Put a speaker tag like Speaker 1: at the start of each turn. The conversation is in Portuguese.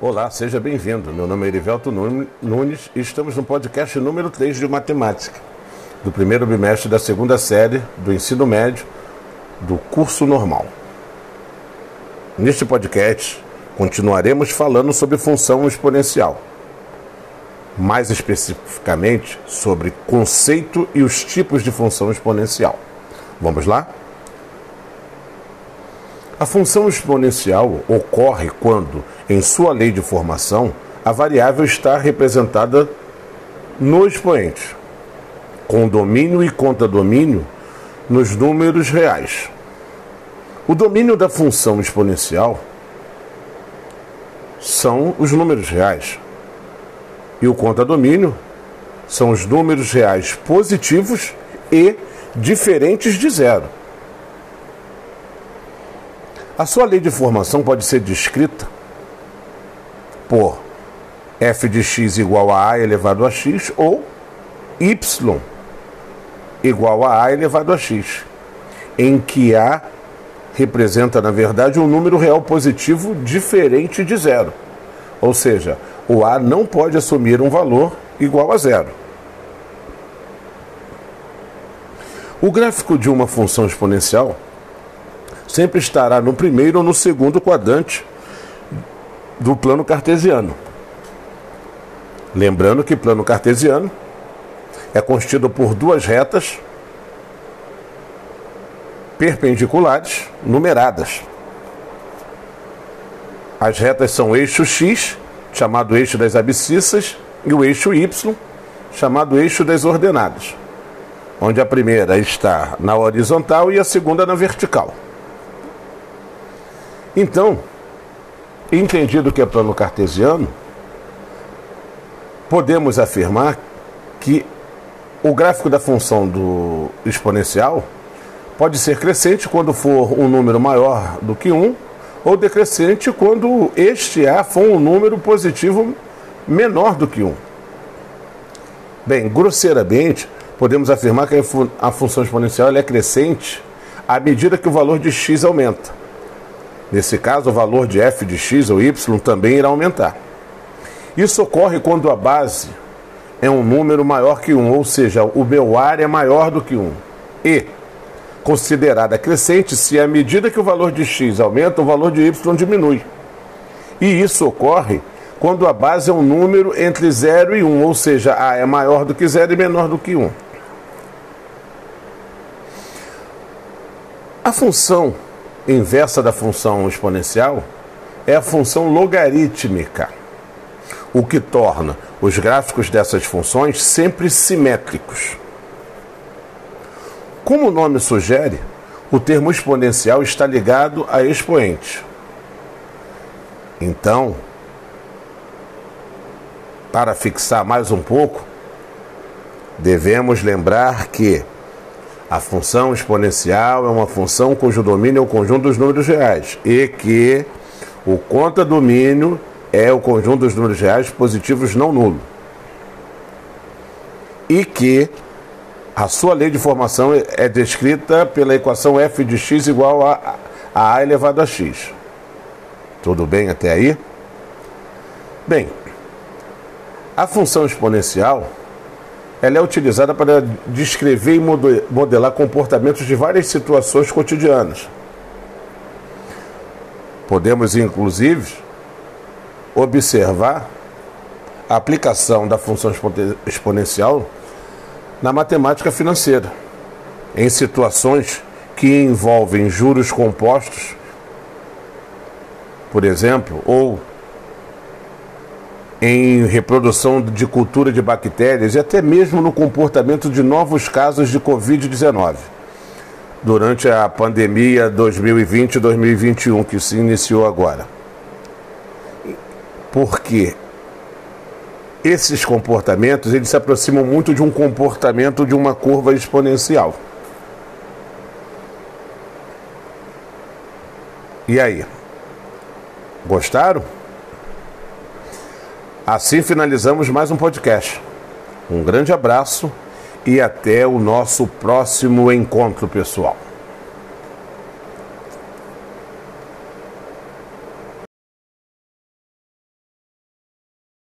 Speaker 1: Olá, seja bem-vindo. Meu nome é Erivelto Nunes e estamos no podcast número 3 de Matemática, do primeiro bimestre da segunda série do ensino médio do curso normal. Neste podcast, continuaremos falando sobre função exponencial, mais especificamente sobre conceito e os tipos de função exponencial. Vamos lá? A função exponencial ocorre quando, em sua lei de formação, a variável está representada no expoente, com domínio e contradomínio nos números reais. O domínio da função exponencial são os números reais. E o contradomínio são os números reais positivos e diferentes de zero. A sua lei de formação pode ser descrita por f de x igual a a elevado a x ou y igual a a elevado a x, em que a representa, na verdade, um número real positivo diferente de zero. Ou seja, o a não pode assumir um valor igual a zero. O gráfico de uma função exponencial sempre estará no primeiro ou no segundo quadrante do plano cartesiano. Lembrando que plano cartesiano é constituído por duas retas perpendiculares numeradas. As retas são o eixo x, chamado eixo das abscissas, e o eixo y, chamado eixo das ordenadas, onde a primeira está na horizontal e a segunda na vertical. Então, entendido que é plano cartesiano, podemos afirmar que o gráfico da função do exponencial pode ser crescente quando for um número maior do que 1, ou decrescente quando este A for um número positivo menor do que 1. Bem, grosseiramente, podemos afirmar que a função exponencial é crescente à medida que o valor de x aumenta. Nesse caso, o valor de f de x ou y também irá aumentar. Isso ocorre quando a base é um número maior que 1, ou seja, o meu ar é maior do que 1. E, considerada crescente, se à medida que o valor de x aumenta, o valor de y diminui. E isso ocorre quando a base é um número entre 0 e 1, ou seja, a é maior do que 0 e menor do que 1. A função inversa da função exponencial é a função logarítmica, o que torna os gráficos dessas funções sempre simétricos. Como o nome sugere, o termo exponencial está ligado a expoente. Então, para fixar mais um pouco, devemos lembrar que a função exponencial é uma função cujo domínio é o conjunto dos números reais e que o contradomínio é o conjunto dos números reais positivos não nulo. E que a sua lei de formação é descrita pela equação f de x igual a, a elevado a x. Tudo bem até aí? Bem, a função exponencial ela é utilizada para descrever e modelar comportamentos de várias situações cotidianas. Podemos, inclusive, observar a aplicação da função exponencial na matemática financeira, em situações que envolvem juros compostos, por exemplo, ou em reprodução de cultura de bactérias e até mesmo no comportamento de novos casos de Covid-19 durante a pandemia 2020-2021 que se iniciou agora. Porque esses comportamentos eles se aproximam muito de um comportamento de uma curva exponencial. E aí? Gostaram? Assim finalizamos mais um podcast. Um grande abraço e até o nosso próximo encontro, pessoal.